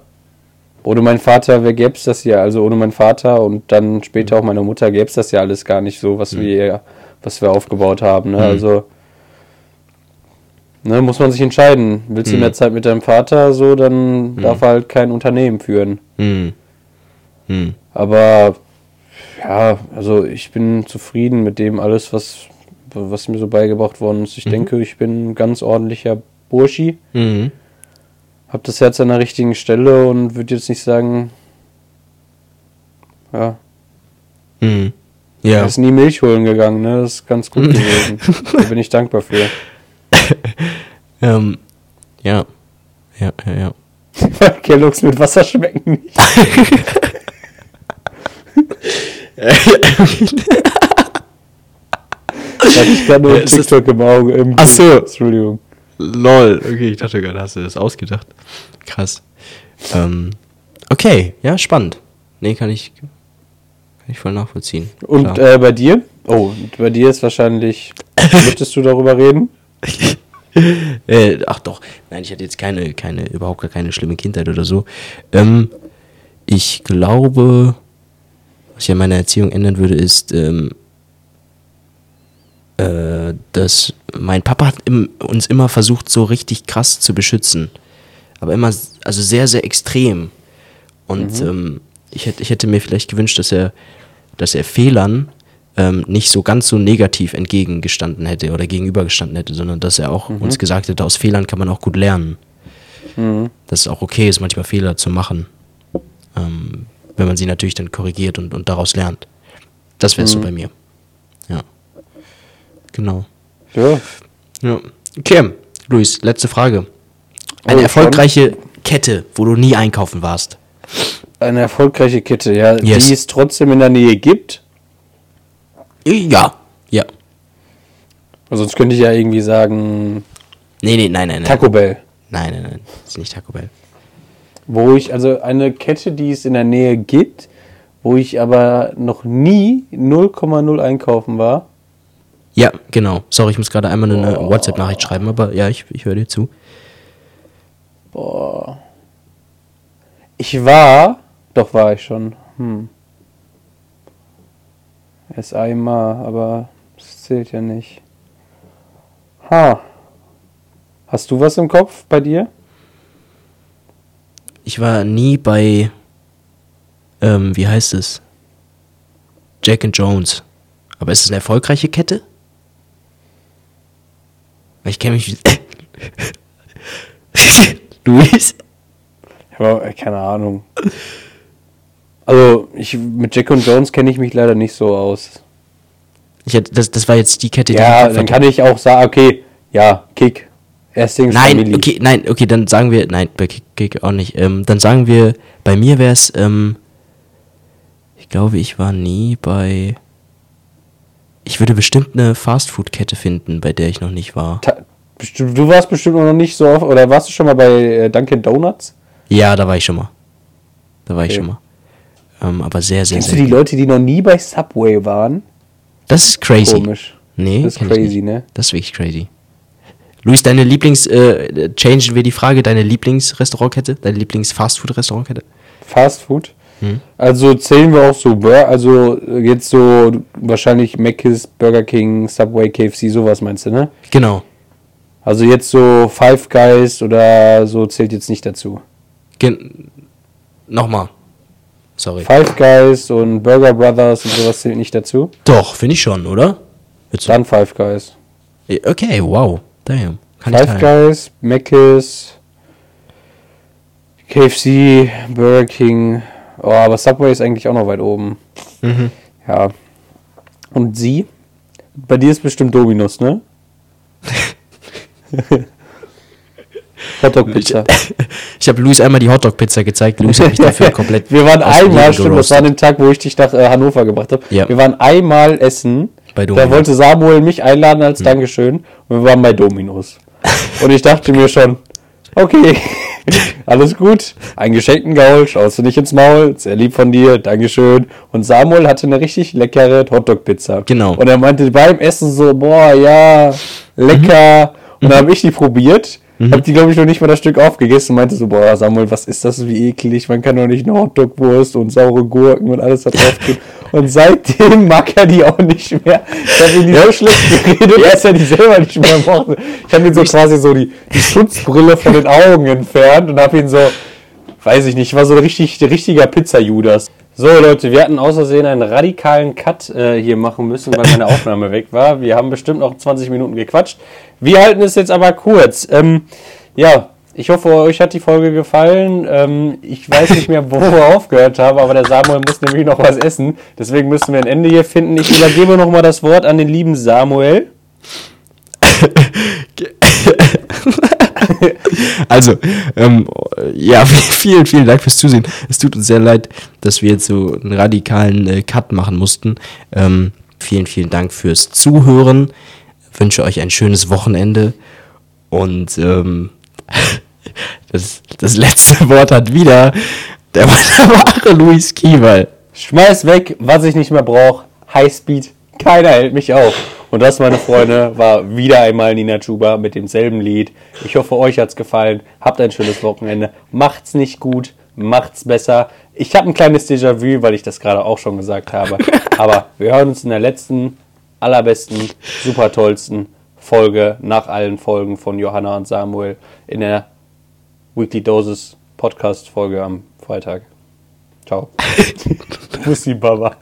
Ohne meinen Vater gäbe es das ja, also ohne meinen Vater und dann später auch meine Mutter gäbe es das ja alles gar nicht so, was wir, was wir aufgebaut haben. Ne? Also ne, muss man sich entscheiden. Willst du mehr Zeit mit deinem Vater, so, dann darf er halt kein Unternehmen führen. Aber ja, also ich bin zufrieden mit dem alles, was, was mir so beigebracht worden ist. Ich denke, ich bin ein ganz ordentlicher Burschi. Mhm. Hab das Herz an der richtigen Stelle und würde jetzt nicht sagen, ja, Mhm. er Ja. ist nie Milch holen gegangen, ne? Das ist ganz gut gewesen. da bin ich dankbar für. Ähm, ja. Ja, ja, ja. Kelloggs mit Wasser schmecken nicht. Hatte ich gerade nur Ja, ein es ist- TikTok im Auge. Im Ach so. Entschuldigung. Lol. Okay, ich dachte gerade, hast du das ausgedacht. Krass. Ähm, okay, ja, spannend. Nee, kann ich, kann ich voll nachvollziehen. Und äh, bei dir? Oh, bei dir ist wahrscheinlich. Möchtest du darüber reden? Äh, ach doch, nein, ich hatte jetzt keine, keine, überhaupt gar keine schlimme Kindheit oder so. Ähm, ich glaube, was ich an meiner Erziehung ändern würde, ist, ähm, äh, dass mein Papa hat im, uns immer versucht, so richtig krass zu beschützen. Aber immer, also sehr, sehr extrem. Und ähm, ich, hätte, ich hätte mir vielleicht gewünscht, dass er, dass er Fehlern ähm, nicht so ganz so negativ entgegengestanden hätte oder gegenübergestanden hätte, sondern dass er auch uns gesagt hätte, aus Fehlern kann man auch gut lernen. Dass es auch okay ist, manchmal Fehler zu machen. Ähm, wenn man sie natürlich dann korrigiert und, und daraus lernt. Das wäre so bei mir. Ja. Genau. Ja. Ja. Okay, Luis, letzte Frage. Eine Oh, erfolgreiche Kette, wo du nie einkaufen warst. Eine erfolgreiche Kette, ja, Yes. die es trotzdem in der Nähe gibt. Ja. Ja. Also Sonst könnte ich ja irgendwie sagen Nee, nee, nein, nein, nein. Taco Bell. Nein, nein, nein. Das ist nicht Taco Bell. Wo ich, also eine Kette, die es in der Nähe gibt, wo ich aber noch nie 0,0 einkaufen war. Ja, genau. Sorry, ich muss gerade einmal eine WhatsApp-Nachricht schreiben, aber ja, ich, ich höre dir zu. Boah. Ich war, doch war ich schon. Hm. Erst einmal, aber das zählt ja nicht. Ha. Hast du was im Kopf bei dir? Ich war nie bei, ähm, wie heißt es? Jack and Jones. Aber ist es eine erfolgreiche Kette? Ich kenne mich. Luis? Aber äh, keine Ahnung. Also, ich, mit Jack und Jones kenne ich mich leider nicht so aus. Ich das, das war jetzt die Kette, die Ja, ich dann kann ich auch sagen, okay, ja, Kick. Erstings Nein, Family. okay, nein, okay, dann sagen wir, nein, bei Kick, Kick auch nicht. Ähm, dann sagen wir, bei mir wäre es, ähm, ich glaube, ich war nie bei. Ich würde bestimmt eine Fastfood-Kette finden, bei der ich noch nicht war. Ta du warst bestimmt noch nicht so oft, oder warst du schon mal bei äh, Dunkin' Donuts? Ja, da war ich schon mal. Da war ich Okay. schon mal. Ähm, aber sehr, sehr, Kennst du sehr. die Leute, die noch nie bei Subway waren? Das ist crazy. Komisch. Nee, Das ist ich crazy, ne? Das ist wirklich crazy. Luis, deine Lieblings, äh, changen wir die Frage, deine Lieblingsrestaurantkette, deine Lieblings-Fastfood-Restaurantkette? Fast Food. Hm. Also zählen wir auch so, also jetzt so wahrscheinlich Mc's, Burger King, Subway, KFC, sowas meinst du, ne? Genau. Also jetzt so Five Guys oder so zählt jetzt nicht dazu. Gen Nochmal. Sorry. Five Guys und Burger Brothers und sowas zählt nicht dazu. Doch, finde ich schon, oder? Jetzt, Dann Five Guys. okay, wow. Damn. Kann Five. Guys, Mc's, KFC, Burger King. Oh, aber Subway ist eigentlich auch noch weit oben. Mhm. Ja. Und sie? Bei dir ist bestimmt Dominus, ne? Hotdog Pizza. Ich habe Luis einmal die Hotdog-Pizza gezeigt. Luis hat mich dafür komplett. Wir waren einmal, stimmt, das war an dem Tag, wo ich dich nach äh, Hannover gebracht habe. Ja. Wir waren einmal essen. Bei da wollte Samuel mich einladen als Hm. Dankeschön. Und wir waren bei Dominus. Und ich dachte mir schon, okay, alles gut. Ein geschenkten Gaul, schaust du nicht ins Maul. Sehr lieb von dir, Dankeschön. Und Samuel hatte eine richtig leckere Hotdog-Pizza. Genau. Und er meinte beim Essen so, boah, ja, lecker. Mhm. Und dann habe ich die probiert. Mhm. Hab die, glaube ich, noch nicht mal das Stück aufgegessen und meinte so, boah, Samuel, was ist das, wie eklig, man kann doch nicht eine Hotdog-Wurst und saure Gurken und alles da drauf tun. Und seitdem mag er die auch nicht mehr. Ich habe ihn die so schlecht geredet, dass er die selber nicht mehr mochte. Ich habe ihn so quasi so die, die Schutzbrille von den Augen entfernt und habe ihn so, weiß ich nicht, war so ein richtig, richtiger Pizza-Judas. So Leute, wir hatten außersehen einen radikalen Cut äh, hier machen müssen, weil meine Aufnahme weg war. Wir haben bestimmt noch 20 Minuten gequatscht. Wir halten es jetzt aber kurz. Ähm, ja, ich hoffe, euch hat die Folge gefallen. Ähm, ich weiß nicht mehr, wo wir aufgehört haben, aber der Samuel muss nämlich noch was essen. Deswegen müssen wir ein Ende hier finden. Ich übergebe nochmal das Wort an den lieben Samuel. also, ähm, ja, vielen, vielen Dank fürs Zusehen. Es tut uns sehr leid, dass wir jetzt so einen radikalen äh, Cut machen mussten. Ähm, vielen, vielen Dank fürs Zuhören. Ich wünsche euch ein schönes Wochenende und ähm, das, das letzte Wort hat wieder der wunderbare Luis Kiewal. Schmeiß weg, was ich nicht mehr brauche. Highspeed, keiner hält mich auf. Und das, meine Freunde, war wieder einmal Nina Chuba mit demselben Lied. Ich hoffe, euch hat's gefallen. Habt ein schönes Wochenende. Macht's nicht gut, macht's besser. Ich habe ein kleines Déjà-vu, weil ich das gerade auch schon gesagt habe. Aber wir hören uns in der letzten, allerbesten, super tollsten Folge nach allen Folgen von Johanna und Samuel in der Weekly Doses Podcast Folge am Freitag. Ciao. Bussi Baba.